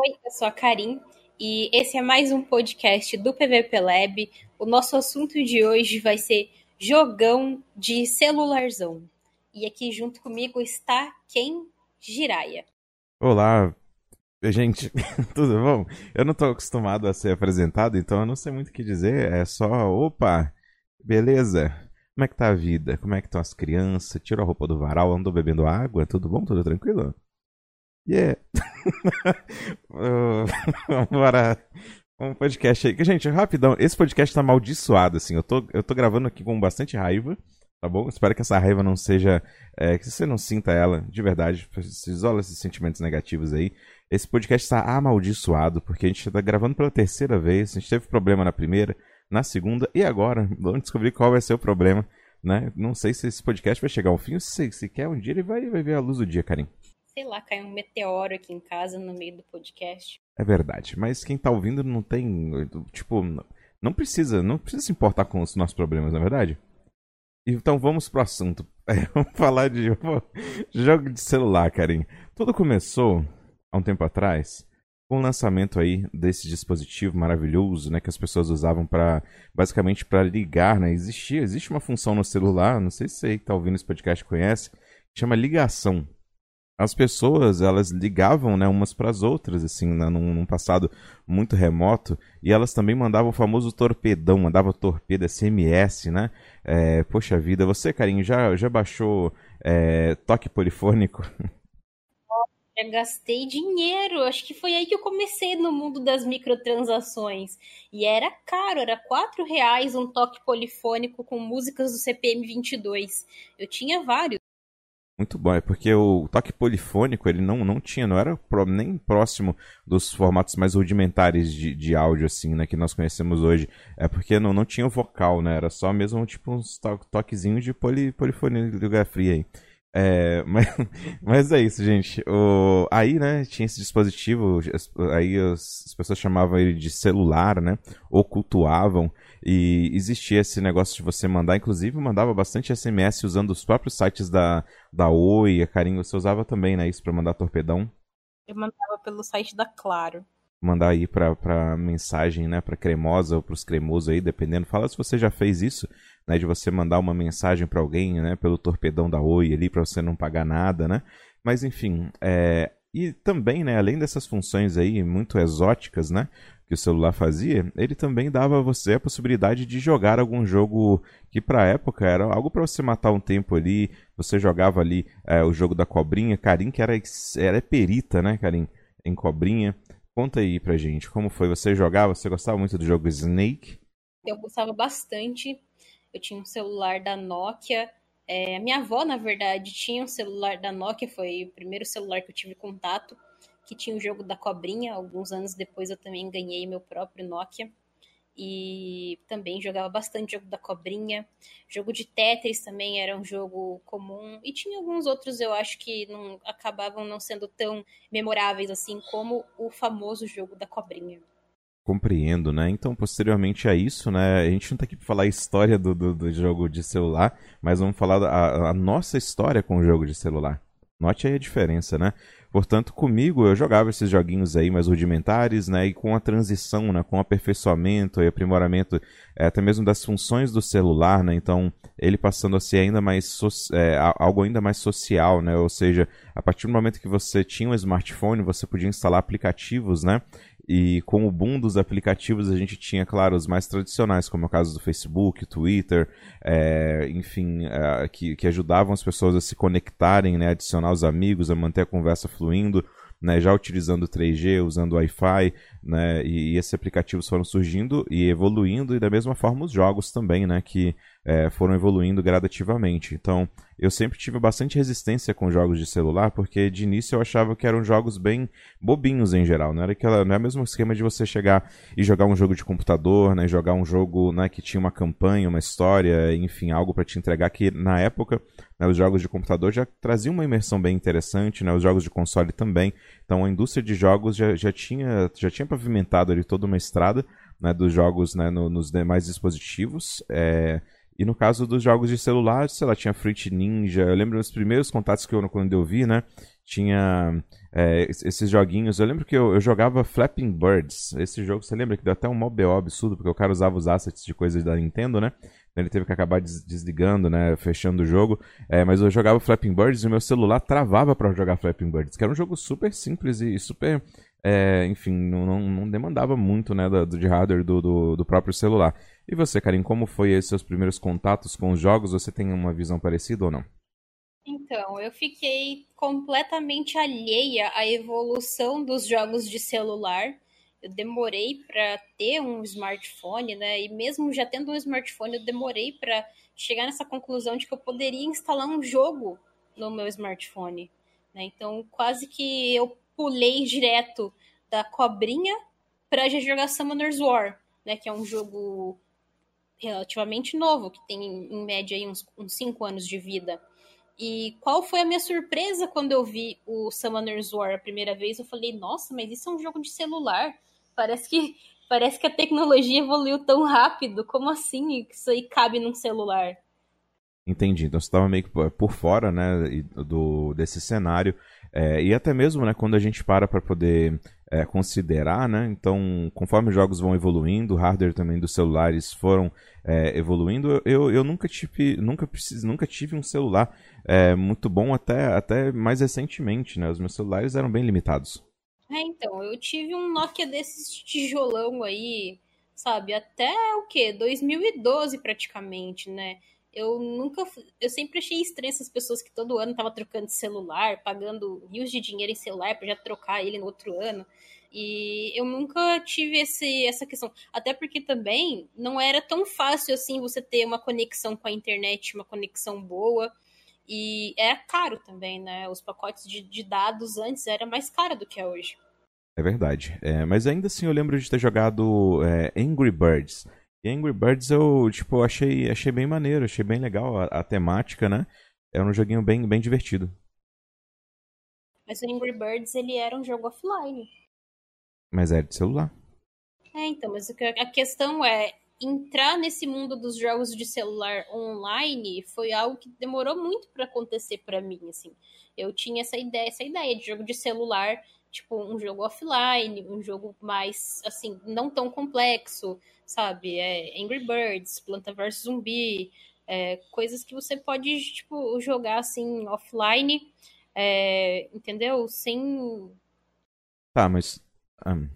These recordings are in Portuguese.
Oi, eu sou a Karim e esse é mais um podcast do PVP Lab. O nosso assunto de hoje vai ser jogão de celularzão. E aqui junto comigo está quem? Jiraya. Olá, gente, tudo bom? Eu não estou acostumado a ser apresentado, então eu não sei muito o que dizer. É só, opa, beleza? Como é que tá a vida? Como é que estão as crianças? Tirou a roupa do varal, andou bebendo água? Tudo bom? Tudo tranquilo? Yeah. Vamos para um podcast aí. Gente, rapidão, esse podcast tá amaldiçoado, assim. Eu tô, eu tô gravando aqui com bastante raiva, tá bom? Espero que essa raiva não seja. É, que você não sinta ela de verdade. Se isola esses sentimentos negativos aí. Esse podcast está amaldiçoado, porque a gente tá gravando pela terceira vez. A gente teve problema na primeira, na segunda e agora. Vamos descobrir qual vai ser o problema, né? Não sei se esse podcast vai chegar ao fim se, se quer um dia ele vai, vai ver a luz do dia, Karim sei lá, caiu um meteoro aqui em casa no meio do podcast. É verdade, mas quem tá ouvindo não tem, tipo, não precisa, não precisa se importar com os nossos problemas, na é verdade? Então vamos pro assunto. É, vamos falar de jogo de celular, Karim. Tudo começou há um tempo atrás com o lançamento aí desse dispositivo maravilhoso, né, que as pessoas usavam para basicamente para ligar, né? Existia, existe uma função no celular, não sei se você que tá ouvindo esse podcast conhece, chama ligação as pessoas elas ligavam né, umas para as outras assim né, num, num, passado muito remoto e elas também mandavam o famoso torpedão mandavam torpedo SMS né? É, poxa vida você carinho já já baixou é, toque polifônico? Já gastei dinheiro acho que foi aí que eu comecei no mundo das microtransações. E era caro era quatro reais um toque polifônico com músicas do CPM 22 eu tinha vários muito bom, é porque o toque polifônico ele não, não tinha, não era nem próximo dos formatos mais rudimentares de, de áudio, assim, né, que nós conhecemos hoje. É porque não, não tinha o vocal, né, era só mesmo tipo uns to toquezinhos de poli, polifonia fria aí. É, mas, mas é isso, gente. O, aí, né, tinha esse dispositivo, aí as, as pessoas chamavam ele de celular, né, ou cultuavam. E existia esse negócio de você mandar, inclusive mandava bastante SMS usando os próprios sites da, da Oi, a Carinho, você usava também, né, isso para mandar torpedão? Eu mandava pelo site da Claro. Mandar aí pra, pra mensagem, né, pra cremosa ou pros cremosos aí, dependendo. Fala se você já fez isso, né, de você mandar uma mensagem para alguém, né, pelo torpedão da Oi ali, para você não pagar nada, né. Mas enfim, é, e também, né, além dessas funções aí muito exóticas, né, que o celular fazia, ele também dava a você a possibilidade de jogar algum jogo que para época era algo para você matar um tempo ali. Você jogava ali é, o jogo da cobrinha, Karim que era era perita, né, Karim, em cobrinha. Conta aí pra gente, como foi? Você jogava? Você gostava muito do jogo Snake? Eu gostava bastante. Eu tinha um celular da Nokia. É, minha avó, na verdade, tinha um celular da Nokia, foi o primeiro celular que eu tive contato que tinha o jogo da cobrinha. Alguns anos depois eu também ganhei meu próprio Nokia. E também jogava bastante jogo da cobrinha. Jogo de Tetris também era um jogo comum. E tinha alguns outros, eu acho que não acabavam não sendo tão memoráveis assim como o famoso jogo da cobrinha. Compreendo, né? Então, posteriormente a isso, né? A gente não tá aqui pra falar a história do, do, do jogo de celular, mas vamos falar a, a nossa história com o jogo de celular. Note aí a diferença, né? Portanto, comigo eu jogava esses joguinhos aí mais rudimentares, né? E com a transição, né? Com o aperfeiçoamento e aprimoramento é, até mesmo das funções do celular, né? Então, ele passando a ser ainda mais so é, algo ainda mais social, né? Ou seja, a partir do momento que você tinha um smartphone, você podia instalar aplicativos, né? E com o boom dos aplicativos, a gente tinha, claro, os mais tradicionais, como é o caso do Facebook, Twitter, é, enfim, é, que, que ajudavam as pessoas a se conectarem, né, adicionar os amigos, a manter a conversa fluindo né, já utilizando 3G, usando Wi-Fi, né, e, e, esses aplicativos foram surgindo e evoluindo, e da mesma forma os jogos também, né, que é, foram evoluindo gradativamente. Então, eu sempre tive bastante resistência com jogos de celular, porque de início eu achava que eram jogos bem bobinhos em geral, não era aquela, não é o mesmo esquema de você chegar e jogar um jogo de computador, né, jogar um jogo, né, que tinha uma campanha, uma história, enfim, algo para te entregar que na época né, os jogos de computador já traziam uma imersão bem interessante, né, os jogos de console também. Então a indústria de jogos já, já, tinha, já tinha pavimentado ali toda uma estrada né, dos jogos né, no, nos demais dispositivos. É, e no caso dos jogos de celular, sei lá, tinha Fruit Ninja. Eu lembro dos primeiros contatos que eu quando eu vi, né? Tinha é, esses joguinhos. Eu lembro que eu, eu, jogava Flapping Birds. Esse jogo, você lembra que deu até um mó absurdo, porque o cara usava os assets de coisas da Nintendo, né? Então ele teve que acabar des desligando, né? Fechando o jogo. É, mas eu jogava Flapping Birds e o meu celular travava para jogar Flapping Birds, que era um jogo super simples e super. É, enfim, não, não, não, demandava muito né, do, de hardware do, do, do, próprio celular. E você, Karim, como foi esses seus primeiros contatos com os jogos? Você tem uma visão parecida ou não? Então, eu fiquei completamente alheia à evolução dos jogos de celular. Eu demorei para ter um smartphone, né? E mesmo já tendo um smartphone, eu demorei para chegar nessa conclusão de que eu poderia instalar um jogo no meu smartphone. Né? Então, quase que eu pulei direto da cobrinha para já jogar Summoner's War, né? Que é um jogo relativamente novo, que tem em média aí uns 5 anos de vida. E qual foi a minha surpresa quando eu vi o Summoner's War a primeira vez? Eu falei, nossa, mas isso é um jogo de celular. Parece que parece que a tecnologia evoluiu tão rápido. Como assim isso aí cabe num celular? Entendi. Então você estava meio que por fora, né, do, desse cenário. É, e até mesmo, né, quando a gente para para poder é, considerar, né? Então, conforme os jogos vão evoluindo, o hardware também dos celulares foram é, evoluindo, eu, eu nunca tive, nunca preciso, nunca tive um celular é, muito bom até, até mais recentemente, né? Os meus celulares eram bem limitados. É, então, eu tive um Nokia desses tijolão aí, sabe, até o quê? 2012 praticamente, né? Eu nunca. Eu sempre achei estranho essas pessoas que todo ano tava trocando celular, pagando rios de dinheiro em celular para já trocar ele no outro ano. E eu nunca tive esse, essa questão. Até porque também não era tão fácil assim você ter uma conexão com a internet, uma conexão boa. E era caro também, né? Os pacotes de, de dados antes era mais caro do que é hoje. É verdade. É, mas ainda assim eu lembro de ter jogado é, Angry Birds. Angry Birds eu, tipo, achei, achei bem maneiro, achei bem legal a, a temática, né? Era um joguinho bem, bem divertido. Mas o Angry Birds, ele era um jogo offline. Mas era de celular. É, então, mas a questão é, entrar nesse mundo dos jogos de celular online foi algo que demorou muito para acontecer para mim, assim. Eu tinha essa ideia, essa ideia de jogo de celular, tipo um jogo offline, um jogo mais assim, não tão complexo, sabe? É Angry Birds, Planta vs Zumbi, é, coisas que você pode tipo jogar assim offline, é, entendeu? Sem Tá, mas um...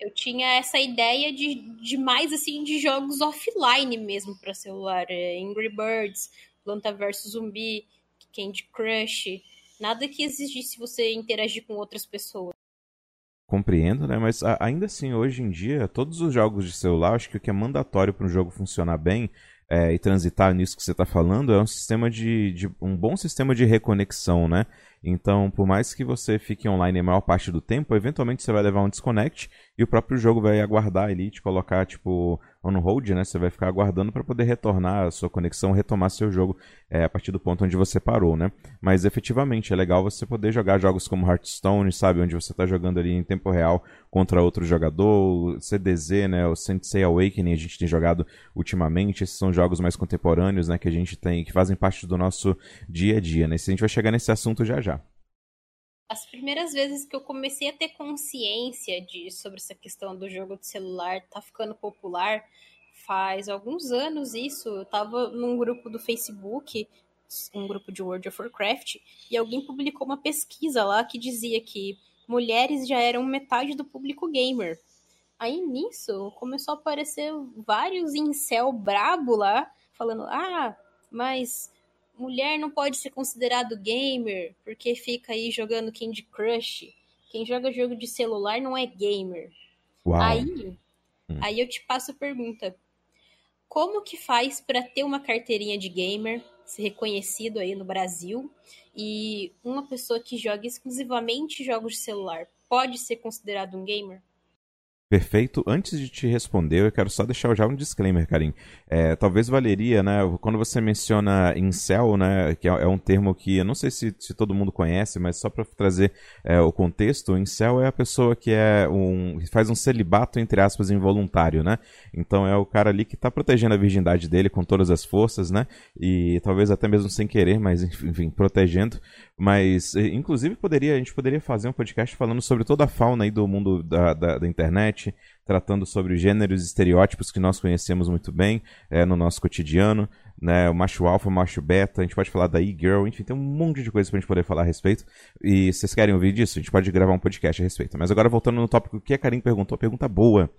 eu tinha essa ideia de, de mais assim de jogos offline mesmo para celular, é, Angry Birds, Planta vs Zumbi, Candy Crush, nada que exigisse você interagir com outras pessoas compreendo, né? Mas ainda assim, hoje em dia, todos os jogos de celular, acho que o que é mandatório para um jogo funcionar bem é, e transitar nisso que você está falando é um sistema de, de, um bom sistema de reconexão, né? Então, por mais que você fique online a maior parte do tempo, eventualmente você vai levar um disconnect e o próprio jogo vai aguardar ali, te colocar tipo on hold, né? Você vai ficar aguardando para poder retornar a sua conexão, retomar seu jogo é, a partir do ponto onde você parou, né? Mas efetivamente é legal você poder jogar jogos como Hearthstone, sabe? Onde você está jogando ali em tempo real contra outro jogador, CDZ, né? O Sensei Awakening a gente tem jogado ultimamente. Esses são jogos mais contemporâneos, né? Que a gente tem, que fazem parte do nosso dia a dia, né? E a gente vai chegar nesse assunto já já as primeiras vezes que eu comecei a ter consciência de sobre essa questão do jogo de celular tá ficando popular faz alguns anos isso. Eu tava num grupo do Facebook, um grupo de World of Warcraft, e alguém publicou uma pesquisa lá que dizia que mulheres já eram metade do público gamer. Aí nisso começou a aparecer vários incel brabo lá, falando: "Ah, mas mulher não pode ser considerado gamer porque fica aí jogando Candy Crush. Quem joga jogo de celular não é gamer. Uau. Aí, hum. aí eu te passo a pergunta: como que faz para ter uma carteirinha de gamer, ser reconhecido aí no Brasil e uma pessoa que joga exclusivamente jogos de celular pode ser considerado um gamer? Perfeito. Antes de te responder, eu quero só deixar já um disclaimer, Karim. É, talvez valeria, né? Quando você menciona incel, né? Que é, é um termo que eu não sei se, se todo mundo conhece, mas só para trazer é, o contexto, incel é a pessoa que é um faz um celibato entre aspas involuntário, né? Então é o cara ali que está protegendo a virgindade dele com todas as forças, né? E talvez até mesmo sem querer, mas enfim, protegendo. Mas inclusive poderia a gente poderia fazer um podcast falando sobre toda a fauna aí do mundo da, da, da internet tratando sobre gêneros e estereótipos que nós conhecemos muito bem é, no nosso cotidiano, né? O macho alfa, o macho beta, a gente pode falar da e-girl, enfim, tem um monte de coisa pra gente poder falar a respeito. E vocês querem ouvir disso? A gente pode gravar um podcast a respeito. Mas agora voltando no tópico que a Karim perguntou, pergunta boa.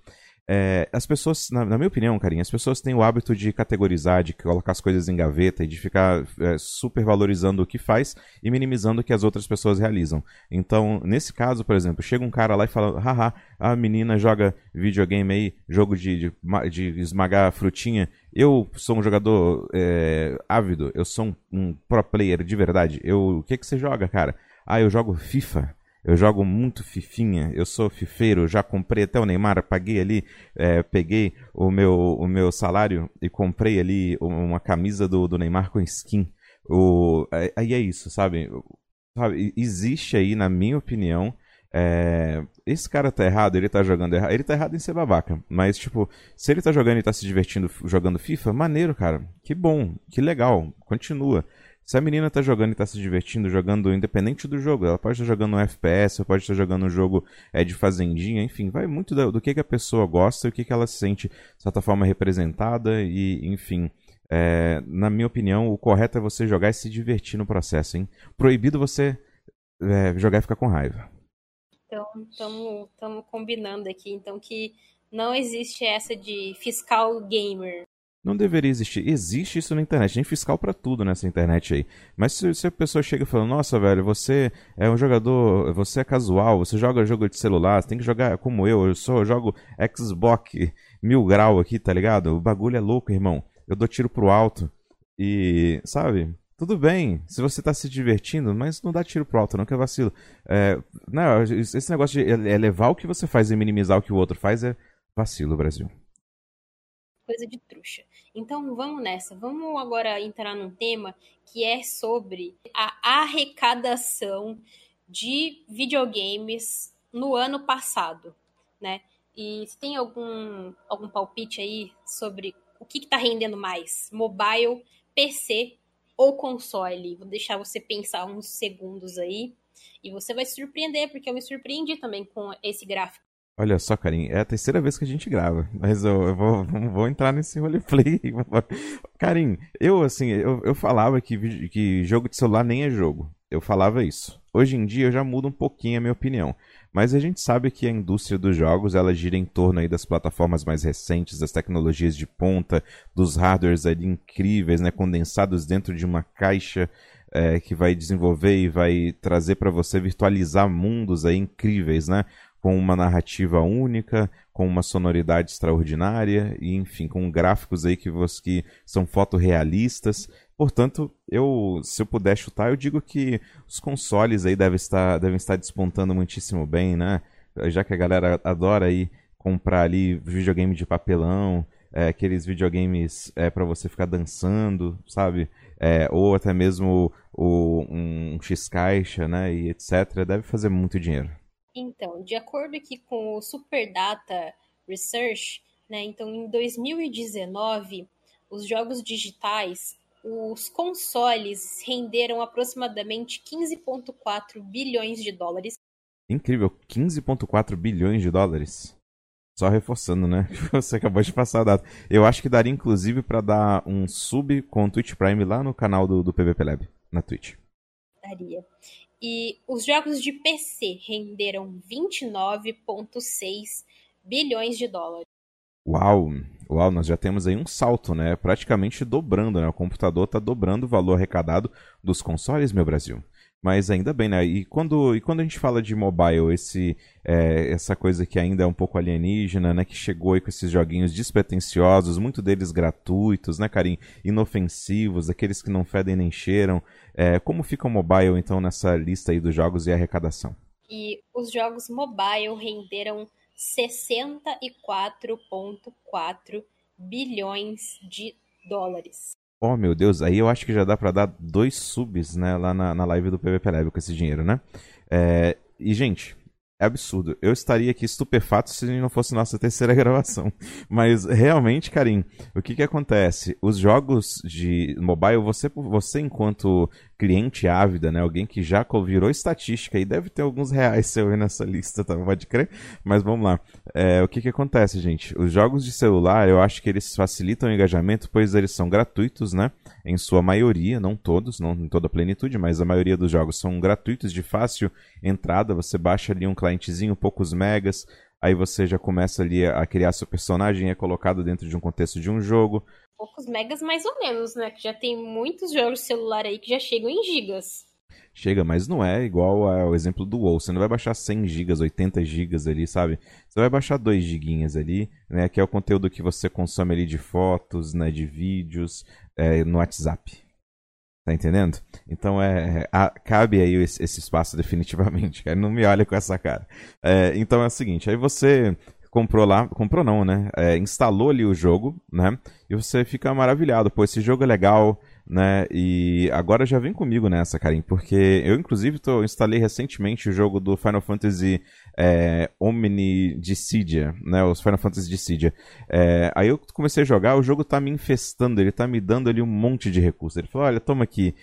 É, as pessoas, na, na, minha opinião, carinha, as pessoas têm o hábito de categorizar, de colocar as coisas em gaveta e de ficar é, super valorizando o que faz e minimizando o que as outras pessoas realizam. Então, nesse caso, por exemplo, chega um cara lá e fala: haha, a menina joga videogame aí, jogo de, de, de esmagar frutinha. Eu sou um jogador é, ávido, eu sou um, um pro player de verdade. Eu, o que, que você joga, cara? Ah, eu jogo FIFA. Eu jogo muito fifinha, eu sou fifeiro, já comprei até o Neymar, paguei ali, é, peguei o meu, o meu salário e comprei ali uma camisa do, do Neymar com skin. O, aí é isso, sabe? sabe? Existe aí, na minha opinião, é... Esse cara tá errado, ele tá jogando errado. Ele tá errado em ser babaca. Mas, tipo, se ele tá jogando e tá se divertindo jogando FIFA, maneiro, cara. Que bom, que legal. Continua. Se a menina tá jogando e tá se divertindo, jogando independente do jogo, ela pode estar jogando um FPS, pode estar jogando um jogo é, de fazendinha, enfim, vai muito do, do que, que a pessoa gosta e o que, que ela se sente, de certa forma, representada e, enfim. É, na minha opinião, o correto é você jogar e se divertir no processo, hein? Proibido você é, jogar e ficar com raiva. Então, estamos combinando aqui, então, que não existe essa de fiscal gamer. Não deveria existir. Existe isso na internet. Tem fiscal para tudo nessa internet aí. Mas se, se, a pessoa chega falando, nossa, velho, você é um jogador, você é casual, você joga jogo de celular, você tem que jogar como eu, eu sou, eu jogo Xbox mil grau aqui, tá ligado? O bagulho é louco, irmão. Eu dou tiro pro alto. E, sabe? Tudo bem, se você tá se divertindo, mas não dá tiro pro alto, não, que é vacilo. É, não, esse negócio de elevar o que você faz e minimizar o que o outro faz é vacilo, Brasil coisa de trouxa. Então vamos nessa. Vamos agora entrar num tema que é sobre a arrecadação de videogames no ano passado, né? E se tem algum, algum palpite aí sobre o que está rendendo mais? Mobile, PC ou console? Vou deixar você pensar uns segundos aí. E você vai se surpreender, porque eu me surpreendi também com esse gráfico. Olha só, Karim, é a terceira vez que a gente grava, mas eu, eu vou, vou, entrar nesse roleplay. Karim, eu assim, eu, eu falava que, que jogo de celular nem é jogo. Eu falava isso. Hoje em dia eu já mudo um pouquinho a minha opinião. Mas a gente sabe que a indústria dos jogos ela gira em torno aí das plataformas mais recentes, das tecnologias de ponta, dos hardwares ali incríveis, né, condensados dentro de uma caixa é, que vai desenvolver e vai trazer para você virtualizar mundos aí incríveis, né? Com uma narrativa única, com uma sonoridade extraordinária e, enfim, com gráficos aí que, você, que são fotorrealistas. Portanto, eu, se eu puder chutar, eu digo que os consoles aí devem estar, devem estar despontando muitíssimo bem, né? Já que a galera adora aí comprar ali videogame de papelão, é, aqueles videogames é, para você ficar dançando, sabe? É, ou até mesmo o, um X-Caixa, né? E etc. Deve fazer muito dinheiro. Então, de acordo aqui com o Superdata Research, né, então em 2019, os jogos digitais, os consoles renderam aproximadamente 15,4 bilhões de dólares. Incrível, 15,4 bilhões de dólares. Só reforçando, né? Você acabou de passar a data. Eu acho que daria inclusive para dar um sub com o Twitch Prime lá no canal do, do PVP Lab, na Twitch. Daria. E os jogos de PC renderam 29,6 bilhões de dólares. Uau! Uau, nós já temos aí um salto, né? Praticamente dobrando, né? O computador está dobrando o valor arrecadado dos consoles, meu Brasil. Mas ainda bem, né? E quando, e quando a gente fala de mobile, esse, é, essa coisa que ainda é um pouco alienígena, né? Que chegou aí com esses joguinhos despretensiosos, muito deles gratuitos, né, Karim? Inofensivos, aqueles que não fedem nem cheiram. É, como fica o mobile, então, nessa lista aí dos jogos e arrecadação? E os jogos mobile renderam 64,4 bilhões de dólares. Oh, meu Deus, aí eu acho que já dá para dar dois subs, né, lá na, na live do PVP Live com esse dinheiro, né? É, e, gente, é absurdo. Eu estaria aqui estupefato se não fosse nossa terceira gravação. Mas realmente, Karim, o que que acontece? Os jogos de mobile, você, você enquanto cliente ávida, né? Alguém que já virou estatística e deve ter alguns reais seu aí nessa lista, tá? Pode crer? Mas vamos lá. É, o que que acontece, gente? Os jogos de celular, eu acho que eles facilitam o engajamento, pois eles são gratuitos, né? Em sua maioria, não todos, não em toda a plenitude, mas a maioria dos jogos são gratuitos, de fácil entrada. Você baixa ali um clientezinho, poucos megas, aí você já começa ali a criar seu personagem, é colocado dentro de um contexto de um jogo poucos megas mais ou menos, né? Que já tem muitos jogos de celular aí que já chegam em gigas. Chega, mas não é igual ao exemplo do WoW. Você não vai baixar 100 gigas, 80 gigas ali, sabe? Você vai baixar 2 giguinhas ali, né? Que é o conteúdo que você consome ali de fotos, né? De vídeos, é, no WhatsApp. Tá entendendo? Então é, a, cabe aí esse, esse, espaço definitivamente, cara. Não me olha com essa cara. É, então é o seguinte, aí você comprou lá, comprou não, né? É, instalou ali o jogo, né? E você fica maravilhado, pô, esse jogo é legal, né? E agora já vem comigo nessa, Karim, porque eu inclusive tô, instalei recentemente o jogo do Final Fantasy é, Omni Dissidia, né? Os Final Fantasy Dissidia. É, aí eu comecei a jogar, o jogo tá me infestando, ele tá me dando ali um monte de recursos. Ele falou, olha, toma aqui,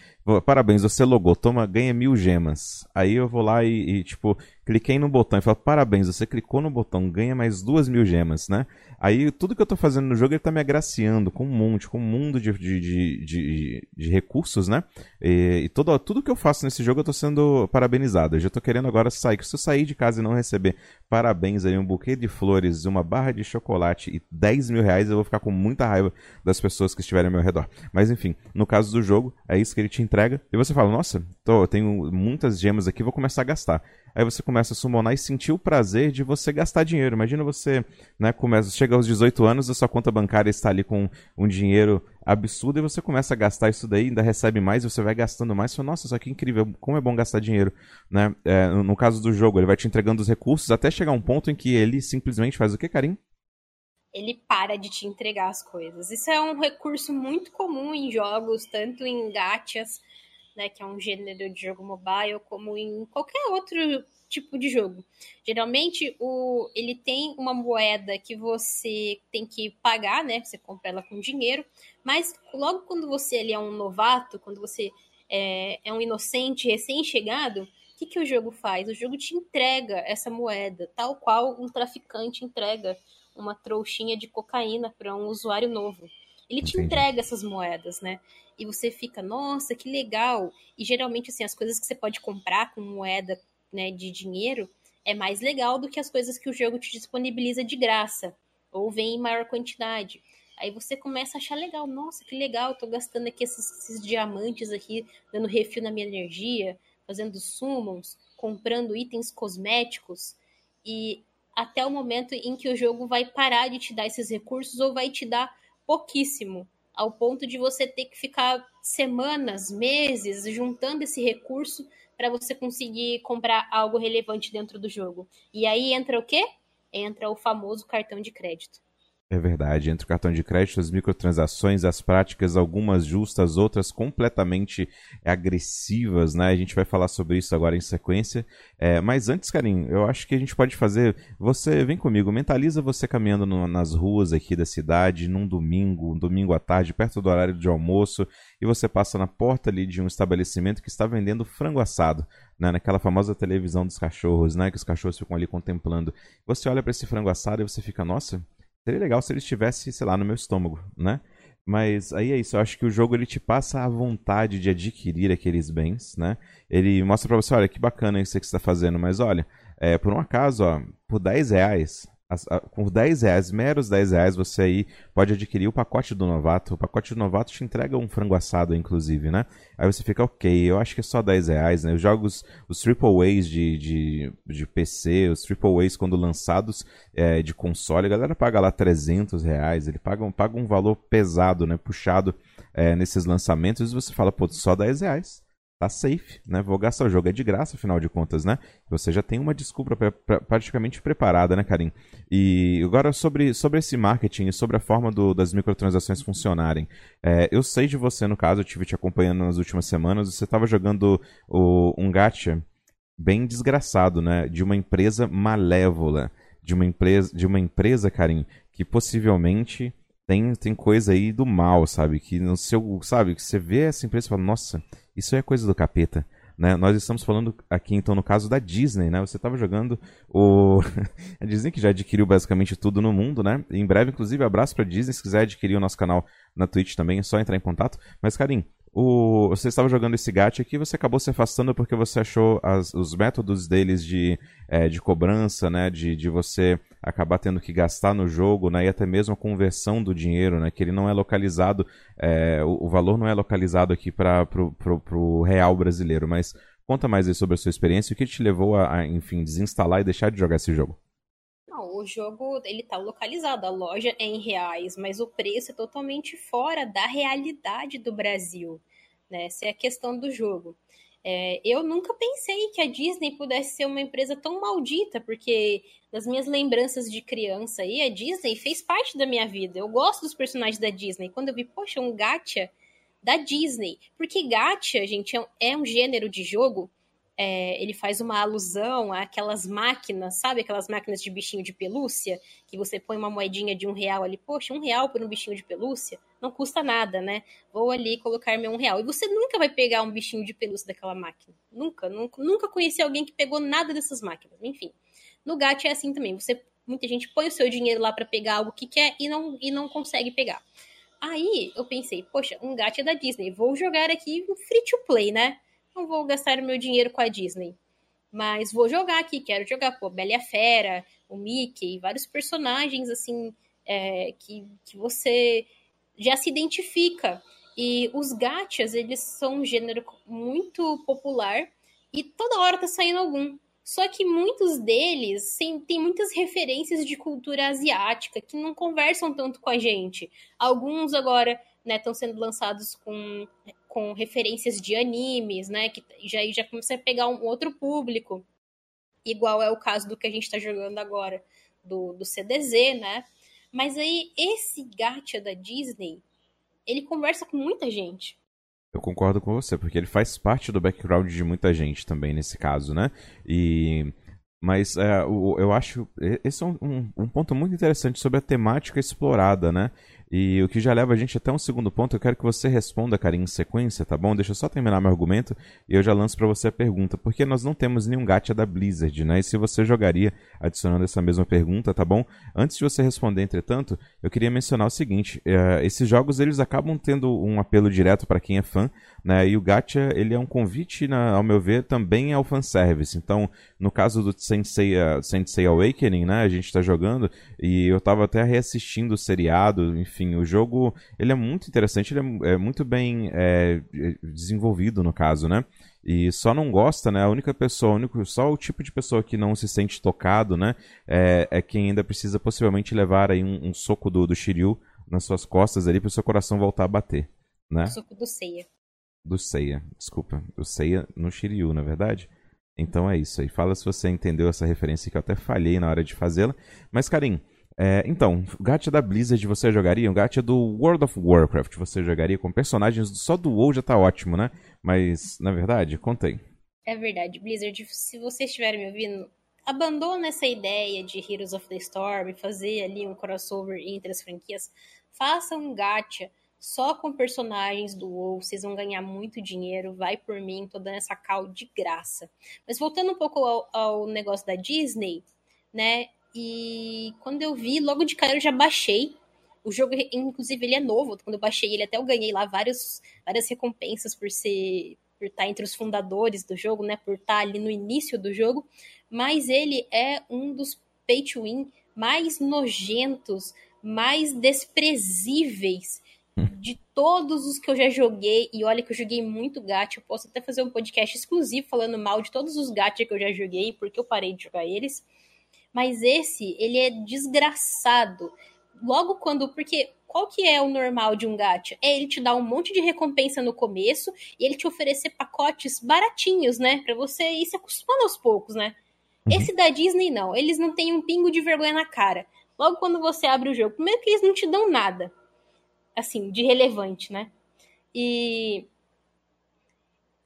parabéns, você logou, toma, ganha mil gemas. Aí eu vou lá e, e tipo, cliquei no botão e falo, parabéns, você clicou no botão, ganha mais duas mil gemas, né? Aí tudo que eu tô fazendo no jogo, ele tá me agraciando com um monte, com um mundo de, de, de, de, de recursos, né? E, e todo, tudo que eu faço nesse jogo eu tô sendo parabenizado. Eu já tô querendo agora sair, se eu sair de casa e não receber parabéns aí, um buquê de flores, uma barra de chocolate e 10 mil reais, eu vou ficar com muita raiva das pessoas que estiverem ao meu redor. Mas enfim, no caso do jogo, é isso que ele te entrega. E você fala, nossa, tô, eu tenho muitas gemas aqui, vou começar a gastar. Aí você começa a summonar e sentir o prazer de você gastar dinheiro. Imagina você, né, começa, chega aos 18 anos, a sua conta bancária está ali com um dinheiro absurdo e você começa a gastar isso daí, ainda recebe mais, você vai gastando mais. Você fala, Nossa, só que incrível, como é bom gastar dinheiro, né? É, no caso do jogo, ele vai te entregando os recursos até chegar um ponto em que ele simplesmente faz o que, Karim? Ele para de te entregar as coisas. Isso é um recurso muito comum em jogos, tanto em gachas né, que é um gênero de jogo mobile, como em qualquer outro tipo de jogo. Geralmente, o, ele tem uma moeda que você tem que pagar, né? Você compra ela com dinheiro, mas logo quando você ele é um novato, quando você é, é um inocente recém-chegado, o que, que o jogo faz? O jogo te entrega essa moeda, tal qual um traficante entrega uma trouxinha de cocaína para um usuário novo. Ele te Entendi. entrega essas moedas, né? E você fica, nossa, que legal. E geralmente, assim, as coisas que você pode comprar com moeda né, de dinheiro é mais legal do que as coisas que o jogo te disponibiliza de graça. Ou vem em maior quantidade. Aí você começa a achar legal, nossa, que legal, tô gastando aqui esses, esses diamantes aqui, dando refil na minha energia, fazendo summons, comprando itens cosméticos. E até o momento em que o jogo vai parar de te dar esses recursos ou vai te dar pouquíssimo, ao ponto de você ter que ficar semanas, meses juntando esse recurso para você conseguir comprar algo relevante dentro do jogo. E aí entra o quê? Entra o famoso cartão de crédito. É verdade, entre o cartão de crédito, as microtransações, as práticas, algumas justas, outras completamente agressivas, né? A gente vai falar sobre isso agora em sequência. É, mas antes, Karim, eu acho que a gente pode fazer. Você vem comigo, mentaliza você caminhando no, nas ruas aqui da cidade, num domingo, um domingo à tarde, perto do horário de almoço, e você passa na porta ali de um estabelecimento que está vendendo frango assado. Né, naquela famosa televisão dos cachorros, né, que os cachorros ficam ali contemplando. Você olha para esse frango assado e você fica, nossa, Seria legal se ele estivesse, sei lá, no meu estômago, né? Mas aí é isso, eu acho que o jogo ele te passa a vontade de adquirir aqueles bens, né? Ele mostra pra você, olha, que bacana isso que você está fazendo, mas olha, é, por um acaso, ó, por 10 reais, por 10 reais, meros 10 reais, você aí pode adquirir o pacote do novato. O pacote do novato te entrega um frango assado, inclusive, né? Aí você fica, ok, eu acho que é só 10 reais, né? Os jogos, os Triple A's de, de, de PC, os Triple A's quando lançados é, de console, a galera paga lá 300 reais, ele paga, paga um valor pesado, né? Puxado é, nesses lançamentos, e você fala, pô, só 10 reais. Tá safe, né? Vou gastar o jogo, é de graça, afinal de contas, né? Você já tem uma desculpa pra, pra, praticamente preparada, né, Karim? E agora sobre, sobre esse marketing e sobre a forma do, das microtransações funcionarem. É, eu sei de você, no caso, eu estive te acompanhando nas últimas semanas, você estava jogando o, um gacha bem desgraçado, né? De uma empresa malévola. De uma empresa, de uma empresa, Karim, que possivelmente tem, tem coisa aí do mal, sabe? Que no seu, sabe, que você vê essa empresa e fala, nossa, isso é coisa do capeta. Né? Nós estamos falando aqui, então, no caso da Disney, né? Você estava jogando o... a Disney que já adquiriu basicamente tudo no mundo, né? Em breve, inclusive, abraço para Disney. Se quiser adquirir o nosso canal na Twitch também, é só entrar em contato. Mas, Karim, o, você estava jogando esse gacha aqui você acabou se afastando porque você achou as, os métodos deles de, é, de cobrança, né, de, de você acabar tendo que gastar no jogo, né, e até mesmo a conversão do dinheiro, né, que ele não é localizado, é, o, o, valor não é localizado aqui para o real brasileiro, mas conta mais aí sobre a sua experiência o que te levou a, a, enfim, desinstalar e deixar de jogar esse jogo. O jogo ele tá localizado, a loja é em reais, mas o preço é totalmente fora da realidade do Brasil, né? Essa é a questão do jogo. É, eu nunca pensei que a Disney pudesse ser uma empresa tão maldita, porque nas minhas lembranças de criança aí, a Disney fez parte da minha vida. Eu gosto dos personagens da Disney. Quando eu vi, poxa, um gacha da Disney. Porque gacha, gente, é um, é um gênero de jogo é, ele faz uma alusão àquelas máquinas, sabe? Aquelas máquinas de bichinho de pelúcia, que você põe uma moedinha de um real ali, poxa, um real por um bichinho de pelúcia, não custa nada, né? Vou ali colocar meu um real. E você nunca vai pegar um bichinho de pelúcia daquela máquina. Nunca, nunca, nunca conheci alguém que pegou nada dessas máquinas. Enfim, no gato é assim também. Você, muita gente põe o seu dinheiro lá para pegar algo que quer e não, e não consegue pegar. Aí eu pensei, poxa, um gato é da Disney, vou jogar aqui um free to play, né? Não vou gastar o meu dinheiro com a Disney. Mas vou jogar aqui, quero jogar, pô, Bela e a Fera, o Mickey, vários personagens, assim, é, que, que você já se identifica. E os gachas, eles são um gênero muito popular e toda hora tá saindo algum. Só que muitos deles têm muitas referências de cultura asiática que não conversam tanto com a gente. Alguns agora estão né, sendo lançados com com referências de animes, né? Que já, já começa a pegar um outro público. Igual é o caso do que a gente está jogando agora, do, do CDZ, né? Mas aí, esse gacha da Disney, ele conversa com muita gente. Eu concordo com você, porque ele faz parte do background de muita gente também, nesse caso, né? E mas é, eu acho esse é um, um, ponto muito interessante sobre a temática explorada, né? E o que já leva a gente até um segundo ponto, eu quero que você responda, cara, em sequência, tá bom? Deixa eu só terminar meu argumento e eu já lanço para você a pergunta. Porque nós não temos nenhum gacha da Blizzard, né? E se você jogaria adicionando essa mesma pergunta, tá bom? Antes de você responder, entretanto, eu queria mencionar o seguinte: é, esses jogos eles acabam tendo um apelo direto para quem é fã, né? E o gacha, ele é um convite, na, ao meu ver, também ao fanservice. Então, no caso do Sensei, uh, Sensei Awakening, né? A gente tá jogando e eu tava até reassistindo o seriado, enfim o jogo ele é muito interessante, ele é, é muito bem é, desenvolvido no caso, né? E só não gosta, né? A única pessoa, único, só o tipo de pessoa que não se sente tocado, né? É, é quem ainda precisa possivelmente levar aí um, um soco do, do Shiryu nas suas costas ali para o seu coração voltar a bater, né? O soco do Seiya. Do Seiya, desculpa. Do Seiya no Shiryu, na é verdade? Então é isso aí. Fala se você entendeu essa referência que eu até falhei na hora de fazê-la. Mas, Karim, é, então, o gacha da Blizzard você jogaria? O gacha do World of Warcraft você jogaria com personagens só do WoW já tá ótimo, né? Mas, na verdade, contei. É verdade, Blizzard, se vocês estiverem me ouvindo, abandona essa ideia de Heroes of the Storm, fazer ali um crossover entre as franquias. Faça um gacha só com personagens do WoW, vocês vão ganhar muito dinheiro, vai por mim, tô dando essa cal de graça. Mas voltando um pouco ao, ao negócio da Disney, né? E quando eu vi, logo de cara eu já baixei. O jogo, inclusive, ele é novo. Quando eu baixei ele, até eu ganhei lá vários, várias recompensas por ser por estar entre os fundadores do jogo, né? Por estar ali no início do jogo. Mas ele é um dos pay to win mais nojentos, mais desprezíveis de todos os que eu já joguei. E olha que eu joguei muito gacha. Eu posso até fazer um podcast exclusivo falando mal de todos os gacha que eu já joguei, porque eu parei de jogar eles. Mas esse, ele é desgraçado. logo quando. Porque qual que é o normal de um gacha? É ele te dar um monte de recompensa no começo e ele te oferecer pacotes baratinhos, né? Pra você ir se acostumando aos poucos, né? Uhum. Esse da Disney, não. Eles não têm um pingo de vergonha na cara. Logo quando você abre o jogo, primeiro que eles não te dão nada. Assim, de relevante, né? E.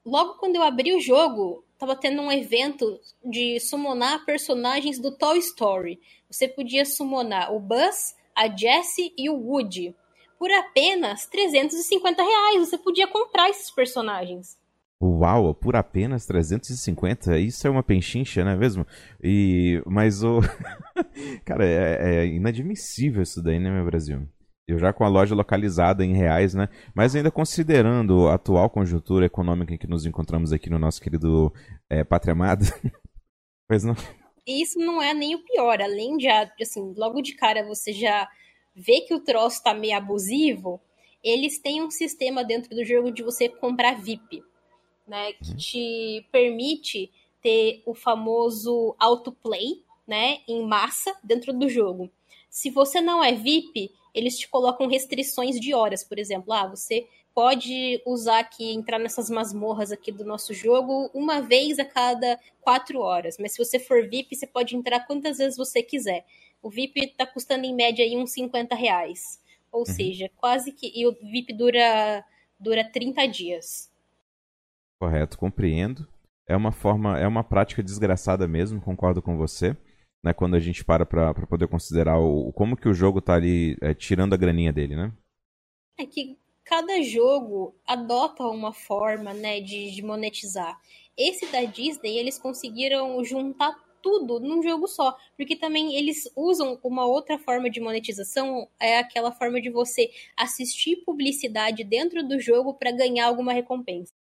Logo quando eu abri o jogo, tava tendo um evento de summonar personagens do Toy Story. Você podia summonar o Buzz, a Jessie e o Woody. Por apenas 350 reais. Você podia comprar esses personagens. Uau, por apenas 350? Isso é uma penchincha, não é mesmo? E, mas o. Cara, é, é, inadmissível isso daí, né, meu Brasil? Eu já com a loja localizada em reais, né? Mas ainda considerando a atual conjuntura econômica em que nos encontramos aqui no nosso querido é, Pátria Amada. pois não. Isso não é nem o pior. Além de, assim, logo de cara você já vê que o troço tá meio abusivo, eles têm um sistema dentro do jogo de você comprar VIP, né? Que uhum. te permite ter o famoso autoplay, né? Em massa dentro do jogo. Se você não é VIP, eles te colocam restrições de horas, por exemplo. Ah, você pode usar aqui, entrar nessas masmorras aqui do nosso jogo uma vez a cada quatro horas. Mas se você for VIP, você pode entrar quantas vezes você quiser. O VIP tá custando em média aí uns 50 reais. Ou uhum. seja, quase que. E o VIP dura, dura 30 dias. Correto, compreendo. É uma forma, é uma prática desgraçada mesmo, concordo com você né, quando a gente para para poder considerar o, como que o jogo tá ali é, tirando a graninha dele, né? É que cada jogo adota uma forma, né, de, de monetizar. Esse da Disney, eles conseguiram juntar tudo num jogo só, porque também eles usam uma outra forma de monetização, é aquela forma de você assistir publicidade dentro do jogo para ganhar alguma recompensa.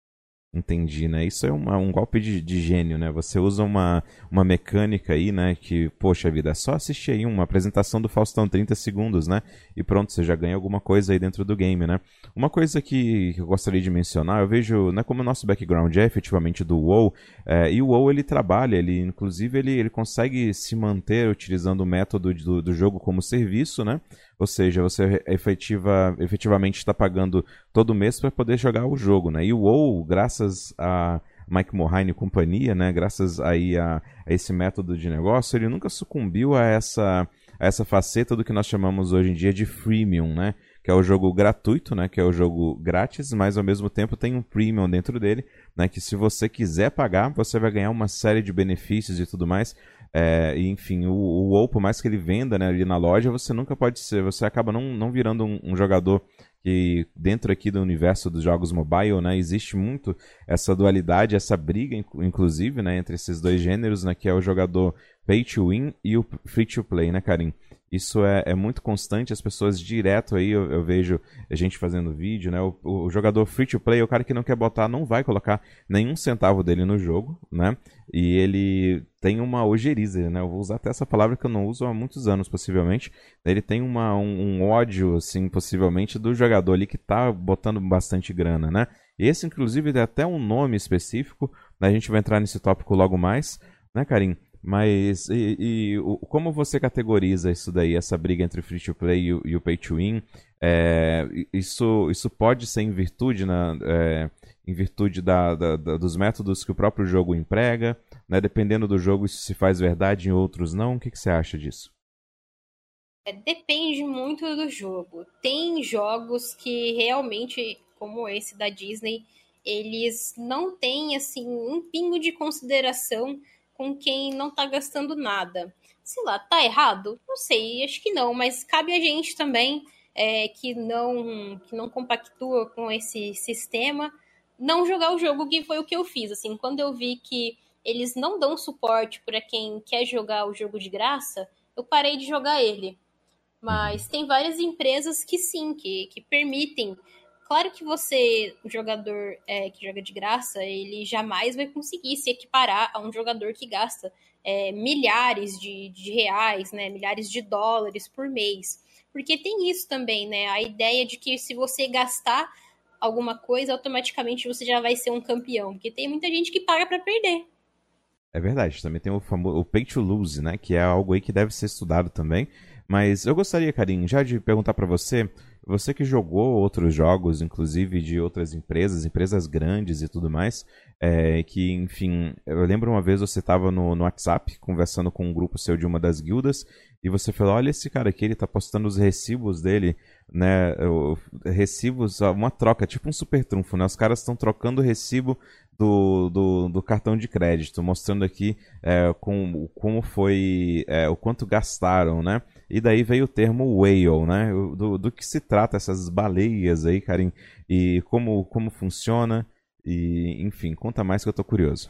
Entendi, né? Isso é uma, um golpe de, de, gênio, né? Você usa uma, uma mecânica aí, né? Que, poxa vida, é só assistir aí uma apresentação do Faustão 30 segundos, né? E pronto, você já ganha alguma coisa aí dentro do game, né? Uma coisa que, que eu gostaria de mencionar, eu vejo, né, como o nosso background é efetivamente do WoW, é, e o WoW ele trabalha, ele, inclusive, ele, ele consegue se manter utilizando o método do, do jogo como serviço, né? Ou seja, você efetiva, efetivamente está pagando todo mês para poder jogar o jogo, né? E o WoW, graças a Mike Mohine e companhia, né? Graças aí a, a, esse método de negócio, ele nunca sucumbiu a essa, a essa faceta do que nós chamamos hoje em dia de freemium, né? Que é o jogo gratuito, né? Que é o jogo grátis, mas ao mesmo tempo tem um premium dentro dele, né? Que se você quiser pagar, você vai ganhar uma série de benefícios e tudo mais. É, enfim, o, o WoW, por mais que ele venda né, ali na loja, você nunca pode ser, você acaba não, não virando um, um jogador que dentro aqui do universo dos jogos mobile, né, existe muito essa dualidade, essa briga, inclusive, né, entre esses dois gêneros, né, que é o jogador pay to win e o free to play, né, Karim? Isso é, é muito constante, as pessoas direto aí, eu, eu vejo a gente fazendo vídeo, né? O, o, jogador free to play, o cara que não quer botar, não vai colocar nenhum centavo dele no jogo, né? E ele tem uma ojeriza, né? Eu vou usar até essa palavra que eu não uso há muitos anos, possivelmente. Ele tem uma, um, um ódio, assim, possivelmente, do jogador ali que tá botando bastante grana, né? Esse, inclusive, tem até um nome específico, né? a gente vai entrar nesse tópico logo mais, né, Karim? Mas e, e o, como você categoriza isso daí, essa briga entre o free to play e o, e o pay to win? É, isso, isso pode ser em virtude, na, é, em virtude da, da, da, dos métodos que o próprio jogo emprega? Né? Dependendo do jogo, isso se faz verdade, em outros não? O que, que você acha disso? É, depende muito do jogo. Tem jogos que realmente, como esse da Disney, eles não têm assim um pingo de consideração com quem não tá gastando nada. Sei lá, tá errado? Não sei, acho que não, mas cabe a gente também é, que não que não compactua com esse sistema não jogar o jogo, que foi o que eu fiz. Assim, quando eu vi que eles não dão suporte para quem quer jogar o jogo de graça, eu parei de jogar ele. Mas tem várias empresas que sim, que, que permitem Claro que você, o jogador é, que joga de graça, ele jamais vai conseguir se equiparar a um jogador que gasta é, milhares de, de reais, né, milhares de dólares por mês. Porque tem isso também, né? A ideia de que se você gastar alguma coisa, automaticamente você já vai ser um campeão. Porque tem muita gente que paga para perder. É verdade, também tem o famoso o pay to lose, né? Que é algo aí que deve ser estudado também. Mas eu gostaria, Karim, já de perguntar para você, você que jogou outros jogos, inclusive de outras empresas, empresas grandes e tudo mais, é, que, enfim, eu lembro uma vez você estava no, no WhatsApp conversando com um grupo seu de uma das guildas e você falou, olha esse cara aqui, ele tá postando os recibos dele, né, recibos, uma troca, tipo um super trunfo, né, os caras estão trocando o recibo do, do, do, cartão de crédito, mostrando aqui é, com, como foi, é, o quanto gastaram, né? E daí veio o termo whale, né? Do, do que se trata essas baleias aí, Karim, e como, como funciona, e enfim, conta mais que eu tô curioso.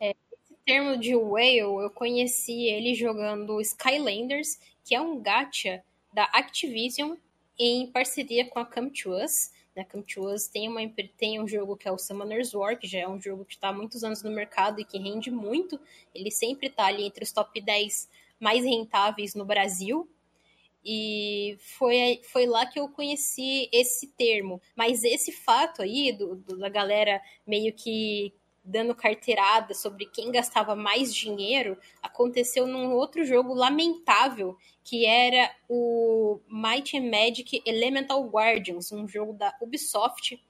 É, esse termo de whale, eu conheci ele jogando Skylanders, que é um gacha da Activision em parceria com a Come To Us, né, Come to Us tem, uma, tem um jogo que é o Summoner's War, que já é um jogo que está há muitos anos no mercado e que rende muito. Ele sempre está ali entre os top 10 mais rentáveis no Brasil. E foi, foi lá que eu conheci esse termo. Mas esse fato aí, do, do da galera meio que dando carteirada sobre quem gastava mais dinheiro aconteceu num outro jogo lamentável que era o Might and Magic Elemental Guardians, um jogo da Ubisoft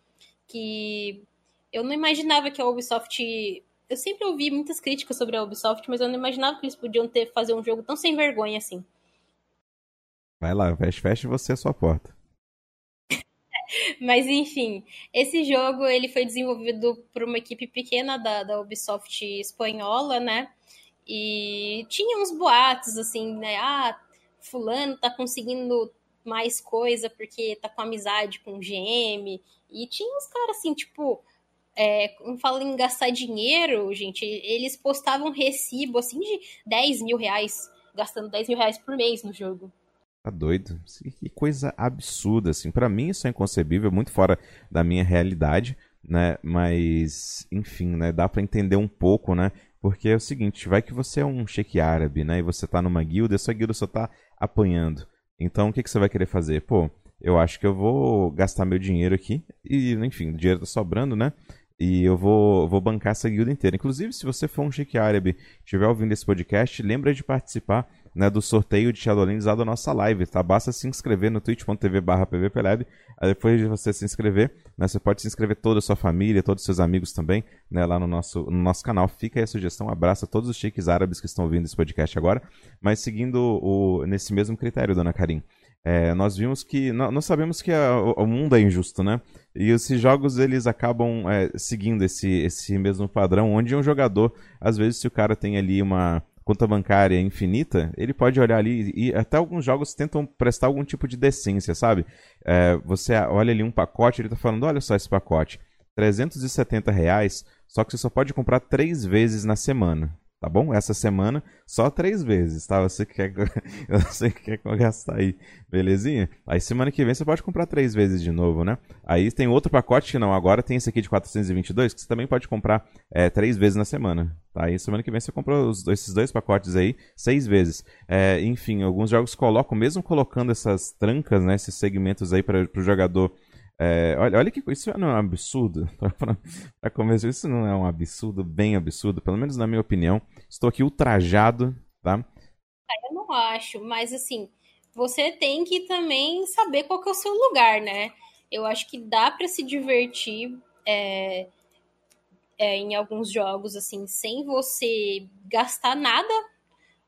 que eu não imaginava que a Ubisoft eu sempre ouvi muitas críticas sobre a Ubisoft, mas eu não imaginava que eles podiam ter fazer um jogo tão sem vergonha assim. Vai lá, feche, feche você a sua porta. Mas enfim, esse jogo ele foi desenvolvido por uma equipe pequena da, da Ubisoft espanhola, né? E tinha uns boatos assim, né? Ah, fulano tá conseguindo mais coisa porque tá com amizade com o GM. E tinha uns caras assim, tipo, é, fala em gastar dinheiro, gente, eles postavam recibo assim de 10 mil reais, gastando 10 mil reais por mês no jogo. Tá doido. Que coisa absurda, assim. para mim isso é inconcebível, muito fora da minha realidade, né? Mas, enfim, né? Dá para entender um pouco, né? Porque é o seguinte, vai que você é um cheque árabe, né? E você tá numa guilda, e sua guilda só tá apanhando. Então, o que, que você vai querer fazer? Pô, eu acho que eu vou gastar meu dinheiro aqui. E, enfim, o dinheiro tá sobrando, né? E eu vou, vou bancar essa guilda inteira. Inclusive, se você for um cheque árabe estiver ouvindo esse podcast, lembra de participar né, do sorteio de Shadowlands lá da nossa live, tá? Basta se inscrever no twitch.tv barra depois de você se inscrever, né, você pode se inscrever toda a sua família, todos os seus amigos também, né, lá no nosso, no nosso canal. Fica aí a sugestão, um abraço a todos os chiques árabes que estão ouvindo esse podcast agora, mas seguindo o, nesse mesmo critério, dona Karim. É, nós vimos que nós sabemos que a, o mundo é injusto, né? E esses jogos eles acabam é, seguindo esse, esse mesmo padrão, onde um jogador, às vezes, se o cara tem ali uma conta bancária infinita, ele pode olhar ali e até alguns jogos tentam prestar algum tipo de decência, sabe? É, você olha ali um pacote, ele está falando, olha só esse pacote, 370 reais, só que você só pode comprar três vezes na semana tá bom? Essa semana, só três vezes, tá? Você que quer, você que quer gastar aí, belezinha? Aí semana que vem você pode comprar três vezes de novo, né? Aí tem outro pacote que não, agora tem esse aqui de 422, que você também pode comprar é, três vezes na semana, tá? Aí semana que vem você compra os, esses dois pacotes aí, seis vezes. É, enfim, alguns jogos colocam, mesmo colocando essas trancas, né, esses segmentos aí para o jogador é, olha, olha que isso não é um absurdo. Para começar, isso não é um absurdo, bem absurdo, pelo menos na minha opinião. Estou aqui ultrajado, tá? Eu não acho, mas assim, você tem que também saber qual é o seu lugar, né? Eu acho que dá para se divertir é, é, em alguns jogos, assim, sem você gastar nada.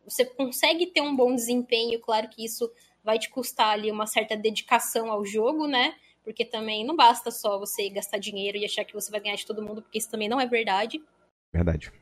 Você consegue ter um bom desempenho, claro que isso vai te custar ali uma certa dedicação ao jogo, né? Porque também não basta só você gastar dinheiro e achar que você vai ganhar de todo mundo, porque isso também não é verdade. Verdade.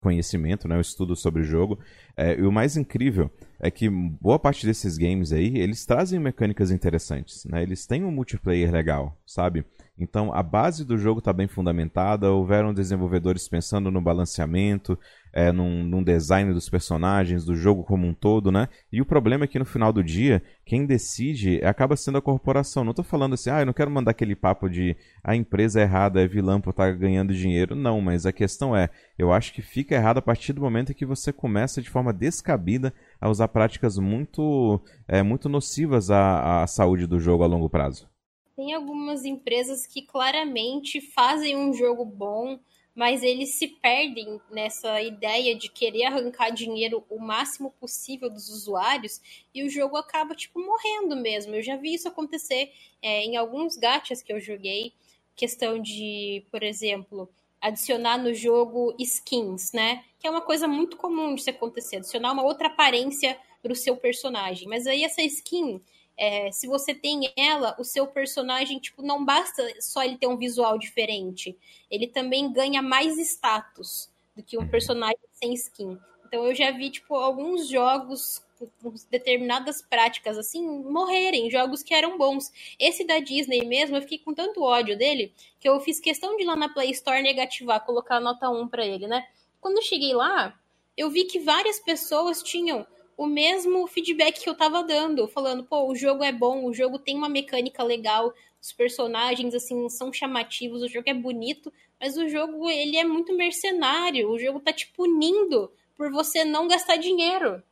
Conhecimento, né? O estudo sobre o jogo. É, e o mais incrível é que boa parte desses games aí, eles trazem mecânicas interessantes, né? Eles têm um multiplayer legal, sabe? Então a base do jogo está bem fundamentada, houveram desenvolvedores pensando no balanceamento, é, num, num, design dos personagens, do jogo como um todo, né? E o problema é que no final do dia, quem decide acaba sendo a corporação. Não estou falando assim, ah, eu não quero mandar aquele papo de a empresa é errada, é vilã por estar tá ganhando dinheiro. Não, mas a questão é, eu acho que fica errado a partir do momento em que você começa de forma descabida a usar práticas muito, é, muito nocivas à, à saúde do jogo a longo prazo. Tem algumas empresas que claramente fazem um jogo bom, mas eles se perdem nessa ideia de querer arrancar dinheiro o máximo possível dos usuários e o jogo acaba, tipo, morrendo mesmo. Eu já vi isso acontecer é, em alguns gachas que eu joguei, questão de, por exemplo, adicionar no jogo skins, né? Que é uma coisa muito comum de se acontecer, adicionar uma outra aparência para o seu personagem. Mas aí essa skin é, se você tem ela, o seu personagem, tipo, não basta só ele ter um visual diferente. Ele também ganha mais status do que um uhum. personagem sem skin. Então eu já vi, tipo, alguns jogos com determinadas práticas, assim, morrerem. Jogos que eram bons. Esse da Disney mesmo, eu fiquei com tanto ódio dele, que eu fiz questão de ir lá na Play Store negativar, colocar a nota 1 para ele, né? Quando eu cheguei lá, eu vi que várias pessoas tinham o mesmo feedback que eu tava dando, falando, pô, o jogo é bom, o jogo tem uma mecânica legal, os personagens, assim, são chamativos, o jogo é bonito, mas o jogo, ele é muito mercenário, o jogo tá te punindo por você não gastar dinheiro.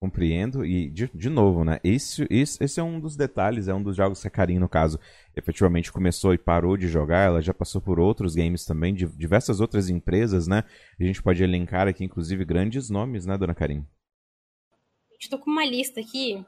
Compreendo, e de, de novo, né? Esse, esse, esse é um dos detalhes, é um dos jogos que a Karin, no caso, efetivamente começou e parou de jogar. Ela já passou por outros games também, de diversas outras empresas, né? A gente pode elencar aqui, inclusive, grandes nomes, né, dona Karin? Estou com uma lista aqui,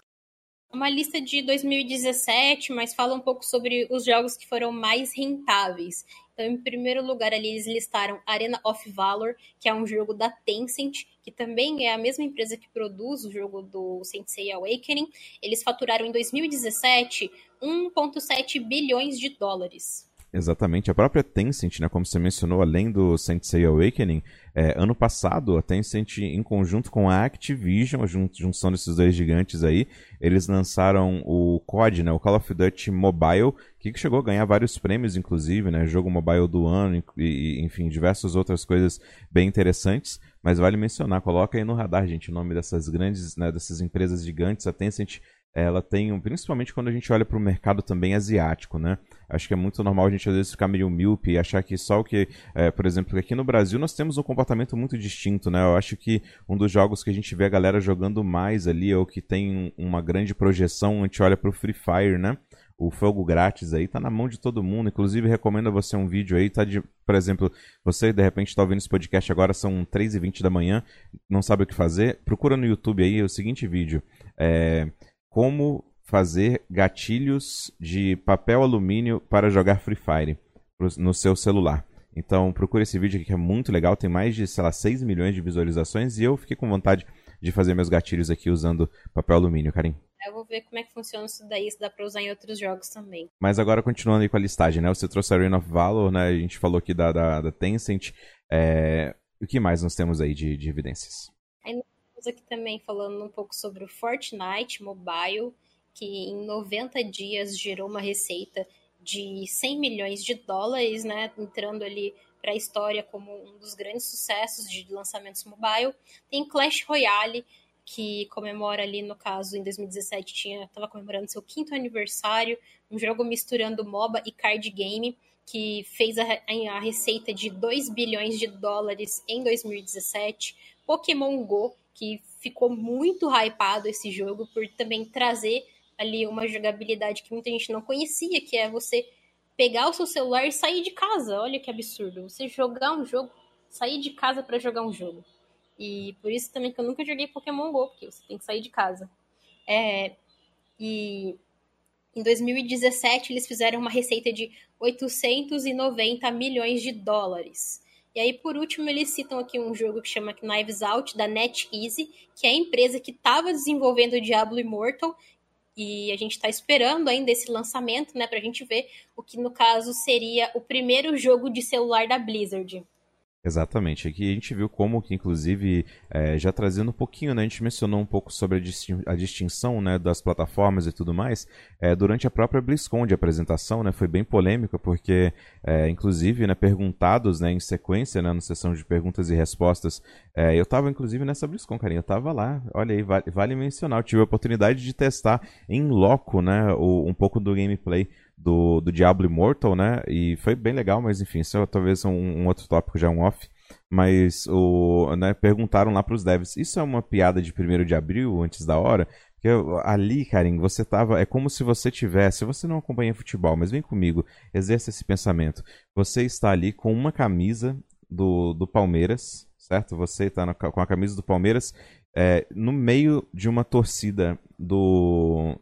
uma lista de 2017, mas fala um pouco sobre os jogos que foram mais rentáveis. Então, em primeiro lugar, ali eles listaram Arena of Valor, que é um jogo da Tencent, que também é a mesma empresa que produz o jogo do Sensei Awakening. Eles faturaram em 2017 1,7 bilhões de dólares. Exatamente. A própria Tencent, né, como você mencionou, além do Sensei Awakening, é, ano passado a Tencent, em conjunto com a Activision, a junção desses dois gigantes aí, eles lançaram o COD, né, o Call of Duty Mobile, que chegou a ganhar vários prêmios, inclusive, né, jogo mobile do ano, e, enfim, diversas outras coisas bem interessantes. Mas vale mencionar, coloca aí no radar, gente, o nome dessas grandes, né, dessas empresas gigantes. A Tencent ela tem, principalmente quando a gente olha para o mercado também asiático, né? Acho que é muito normal a gente às vezes ficar meio míope e achar que só o que, é, por exemplo, aqui no Brasil nós temos um comportamento muito distinto, né? Eu acho que um dos jogos que a gente vê a galera jogando mais ali, ou que tem uma grande projeção, a gente olha para o Free Fire, né? o fogo grátis aí tá na mão de todo mundo. Inclusive, recomendo a você um vídeo aí, tá de, por exemplo, você de repente está ouvindo esse podcast agora, são 3h20 da manhã, não sabe o que fazer, procura no YouTube aí o seguinte vídeo. É, como fazer gatilhos de papel alumínio para jogar Free Fire no seu celular. Então procure esse vídeo aqui que é muito legal, tem mais de, sei lá, 6 milhões de visualizações e eu fiquei com vontade de fazer meus gatilhos aqui usando papel alumínio, Karim. Eu vou ver como é que funciona isso daí, se dá pra usar em outros jogos também. Mas agora continuando aí com a listagem, né? Você trouxe a Arena of Valor, né? A gente falou aqui da, da, da Tencent. É... O que mais nós temos aí de, de evidências? Aí aqui também falando um pouco sobre o Fortnite Mobile, que em 90 dias gerou uma receita de 100 milhões de dólares, né, entrando ali para a história como um dos grandes sucessos de lançamentos mobile. Tem Clash Royale, que comemora ali, no caso, em 2017, tinha estava comemorando seu quinto aniversário, um jogo misturando MOBA e card game, que fez a, a receita de 2 bilhões de dólares em 2017. Pokémon Go, que ficou muito hypado esse jogo por também trazer ali uma jogabilidade que muita gente não conhecia, que é você pegar o seu celular e sair de casa. Olha que absurdo. Você jogar um jogo, sair de casa para jogar um jogo. E por isso também que eu nunca joguei Pokémon GO, porque você tem que sair de casa. É, e em 2017 eles fizeram uma receita de 890 milhões de dólares. E aí, por último, eles citam aqui um jogo que chama Knives Out, da NetEase, que é a empresa que estava desenvolvendo o Diablo Immortal, e a gente está esperando ainda esse lançamento, né, pra gente ver o que, no caso, seria o primeiro jogo de celular da Blizzard. Exatamente. Aqui a gente viu como que, inclusive, é, já trazendo um pouquinho, né, a gente mencionou um pouco sobre a, distin a distinção né, das plataformas e tudo mais, é, durante a própria BlizzCon de apresentação, né, foi bem polêmica, porque, é, inclusive, né, perguntados né, em sequência, né, na sessão de perguntas e respostas, é, eu estava, inclusive, nessa BlizzCon, carinha, eu estava lá, olha aí, vale, vale mencionar, eu tive a oportunidade de testar em loco, né, o, um pouco do gameplay do, do Diablo Immortal, né? E foi bem legal, mas enfim, isso é talvez um, um outro tópico já um off. Mas o, né, perguntaram lá para os devs, isso é uma piada de 1 de abril, antes da hora? Porque ali, Karim, você tava. É como se você tivesse. Você não acompanha futebol, mas vem comigo, exerça esse pensamento. Você está ali com uma camisa do, do Palmeiras, certo? Você está com a camisa do Palmeiras é, no meio de uma torcida do,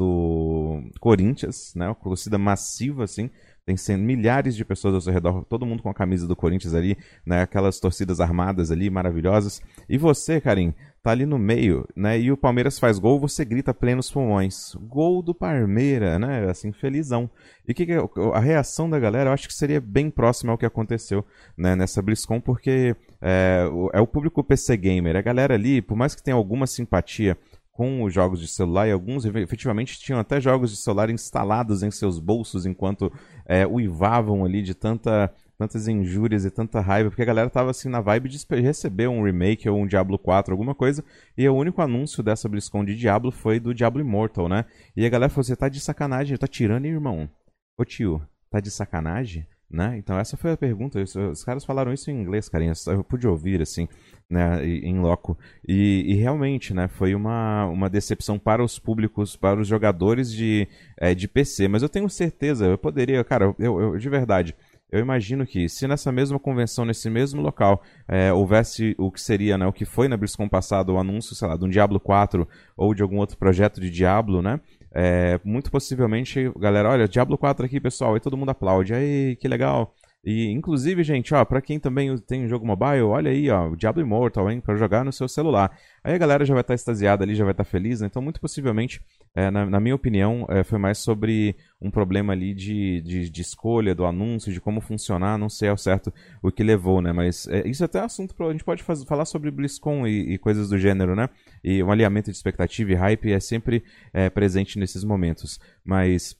do Corinthians, né? Uma torcida massiva, assim. Tem sendo milhares de pessoas ao seu redor, todo mundo com a camisa do Corinthians ali, né? Aquelas torcidas armadas ali, maravilhosas. E você, Karim, tá ali no meio, né? E o Palmeiras faz gol, você grita plenos pulmões. Gol do Parmeira, né? Assim, felizão. E que, que a reação da galera, eu acho que seria bem próxima ao que aconteceu né, nessa BlizzCon, porque é, é o público PC Gamer. A galera ali, por mais que tenha alguma simpatia com os jogos de celular e alguns efetivamente tinham até jogos de celular instalados em seus bolsos enquanto é, uivavam ali de tanta tantas injúrias e tanta raiva, porque a galera tava assim na vibe de receber um remake ou um Diablo 4, alguma coisa, e o único anúncio dessa BlizzCon de Diablo foi do Diablo Immortal, né? E a galera falou: você tá de sacanagem, tá tirando, irmão. Ô tio, tá de sacanagem? Né? Então essa foi a pergunta. Os caras falaram isso em inglês, carinha. Eu pude ouvir assim, né, em loco. E, e, realmente, né, foi uma, uma decepção para os públicos, para os jogadores de, é, de PC. Mas eu tenho certeza, eu poderia, cara, eu, eu de verdade, eu imagino que se nessa mesma convenção, nesse mesmo local, é, houvesse o que seria, né, o que foi na BlizzCon passado, o anúncio, sei lá, de um Diablo 4 ou de algum outro projeto de Diablo, né? É, muito possivelmente, galera, olha, Diablo 4 aqui, pessoal, e todo mundo aplaude. Aí, que legal. E, inclusive, gente, ó, pra quem também tem jogo mobile, olha aí, ó, o Diablo Immortal, hein, pra jogar no seu celular. Aí a galera já vai estar tá extasiada ali, já vai estar tá feliz, né? Então, muito possivelmente, é, na, na, minha opinião, é, foi mais sobre um problema ali de, de, de, escolha do anúncio, de como funcionar, não sei ao certo o que levou, né? Mas é, isso é até assunto pra, a gente pode fazer, falar sobre BlizzCon e, e, coisas do gênero, né? E um alinhamento de expectativa e hype é sempre é, presente nesses momentos. Mas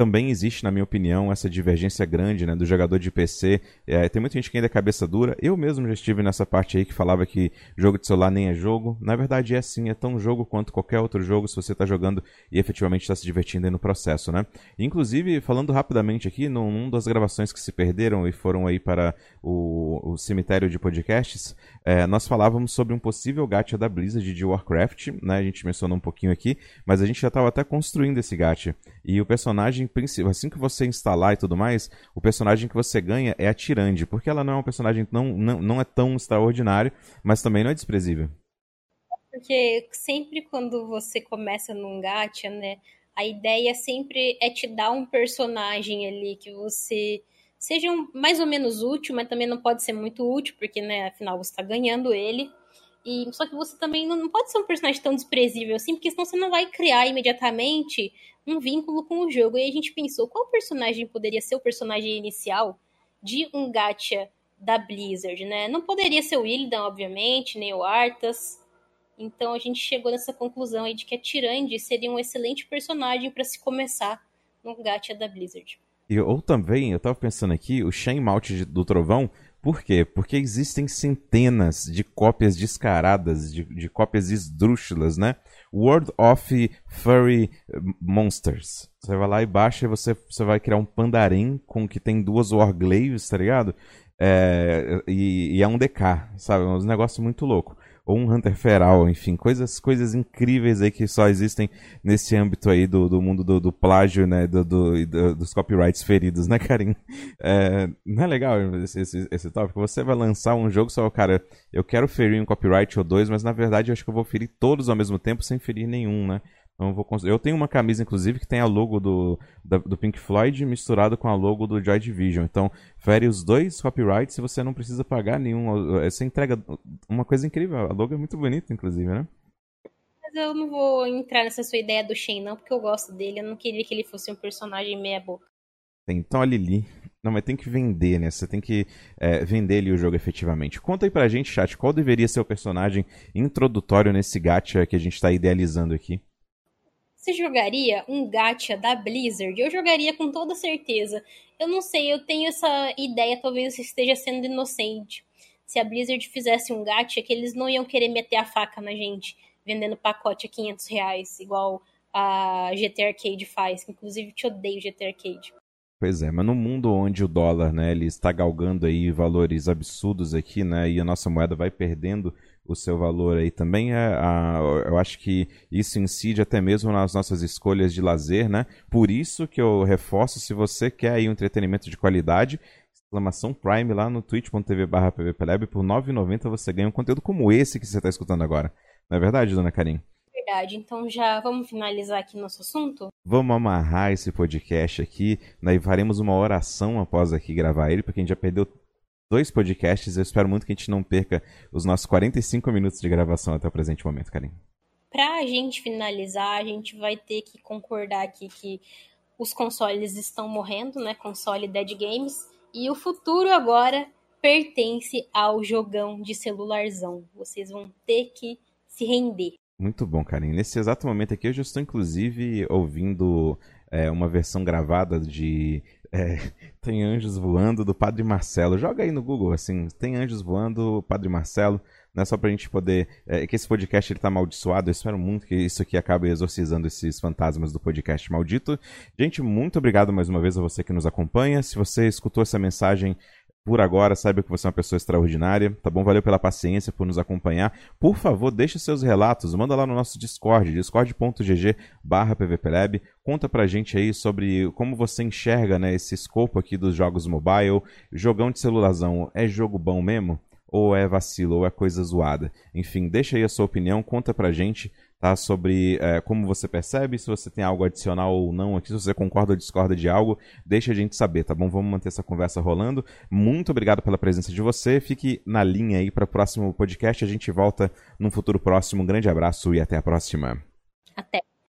também existe, na minha opinião, essa divergência grande né, do jogador de PC. É, tem muita gente que ainda é cabeça dura. Eu mesmo já estive nessa parte aí que falava que jogo de celular nem é jogo. Na verdade é sim, é tão jogo quanto qualquer outro jogo se você está jogando e efetivamente está se divertindo aí no processo, né? Inclusive, falando rapidamente aqui, num, das gravações que se perderam e foram aí para o, o cemitério de podcasts, é, nós falávamos sobre um possível gacha da Blizzard de Warcraft, né? A gente mencionou um pouquinho aqui, mas a gente já estava até construindo esse gacha. E o personagem assim que você instalar e tudo mais, o personagem que você ganha é a Tirande, porque ela não é um personagem não, não, não é tão extraordinário, mas também não é desprezível. Porque sempre quando você começa num gacha, né, a ideia sempre é te dar um personagem ali que você seja um, mais ou menos útil, mas também não pode ser muito útil, porque, né, afinal você está ganhando ele. E, só que você também não, não pode ser um personagem tão desprezível assim, porque senão você não vai criar imediatamente um vínculo com o jogo. E a gente pensou, qual personagem poderia ser o personagem inicial de um gacha da Blizzard, né? Não poderia ser o Illidan, obviamente, nem o Arthas. Então a gente chegou nessa conclusão aí de que a Tyrande seria um excelente personagem para se começar no gacha da Blizzard. E, ou também, eu tava pensando aqui, o Shen Malt do Trovão, por quê? Porque existem centenas de cópias descaradas, de, de cópias esdrúxulas, né? World of Furry Monsters. Você vai lá e baixa e você, você vai criar um pandarim com que tem duas Warglaves, tá ligado? É, e, e, é um DK, sabe? Um negócio muito louco ou um Hunter Feral, enfim, coisas, coisas incríveis aí que só existem nesse âmbito aí do, do mundo do, do plágio, né, do, do, do, dos copyrights feridos, né, Karim? É, não é legal esse, esse, esse tópico? Você vai lançar um jogo só, cara, eu quero ferir um copyright ou dois, mas na verdade eu acho que eu vou ferir todos ao mesmo tempo sem ferir nenhum, né? Então, vou Eu tenho uma camisa, inclusive, que tem a logo do, da, do Pink Floyd misturado com a logo do Joy Division. Então, fere os dois copyrights e você não precisa pagar nenhum. É, você entrega uma coisa incrível. A logo é muito bonita, inclusive, né? Mas eu não vou entrar nessa sua ideia do Shen, não, porque eu gosto dele. Eu não queria que ele fosse um personagem meia-boca. Então, a Lili. Não, mas tem que vender, né? Você tem que é, vender ele o jogo efetivamente. Conta aí pra gente, chat, qual deveria ser o personagem introdutório nesse gacha que a gente tá idealizando aqui? Você jogaria um gacha da Blizzard? Eu jogaria com toda certeza. Eu não sei, eu tenho essa ideia, talvez esteja sendo inocente. Se a Blizzard fizesse um gacha, que eles não iam querer meter a faca na gente, vendendo pacote a 500 reais, igual a GT Arcade faz. Inclusive te odeio GT Arcade. Pois é, mas no mundo onde o dólar, né, ele está galgando aí valores absurdos aqui, né, e a nossa moeda vai perdendo o seu valor aí também. É, a, eu acho que isso incide até mesmo nas nossas escolhas de lazer, né? Por isso que eu reforço, se você quer aí um entretenimento de qualidade, exclamação Prime lá no twitch.tv barra pvplab por 9,90 você ganha um conteúdo como esse que você está escutando agora. Não é verdade, dona Karim? Verdade. Então já vamos finalizar aqui nosso assunto? Vamos amarrar esse podcast aqui, né, e faremos uma oração após aqui gravar ele, porque a gente já perdeu dois podcasts. Eu espero muito que a gente não perca os nossos 45 minutos de gravação até o presente momento, Karim. Pra gente finalizar, a gente vai ter que concordar aqui que os consoles estão morrendo, né? Console Dead Games. E o futuro agora pertence ao jogão de celularzão. Vocês vão ter que se render. Muito bom, Karim. Nesse exato momento aqui, eu já estou inclusive ouvindo é, uma versão gravada de é, Tem Anjos Voando do Padre Marcelo. Joga aí no Google, assim, Tem Anjos Voando, Padre Marcelo. Não é só pra gente poder. É, que esse podcast ele tá amaldiçoado. Eu espero muito que isso aqui acabe exorcizando esses fantasmas do podcast maldito. Gente, muito obrigado mais uma vez a você que nos acompanha. Se você escutou essa mensagem por agora, saiba que você é uma pessoa extraordinária, tá bom? Valeu pela paciência, por nos acompanhar. Por favor, deixe seus relatos, manda lá no nosso Discord, discord.gg barra pvplab. Conta pra gente aí sobre como você enxerga né, esse escopo aqui dos jogos mobile. Jogão de celularzão é jogo bom mesmo? Ou é vacilo, ou é coisa zoada? Enfim, deixa aí a sua opinião, conta pra gente tá? Sobre é, como você percebe, se você tem algo adicional ou não aqui, se você concorda ou discorda de algo, deixa a gente saber, tá bom? Vamos manter essa conversa rolando. Muito obrigado pela presença de você. Fique na linha aí para o próximo podcast. A gente volta num futuro próximo. Um grande abraço e até a próxima. Até.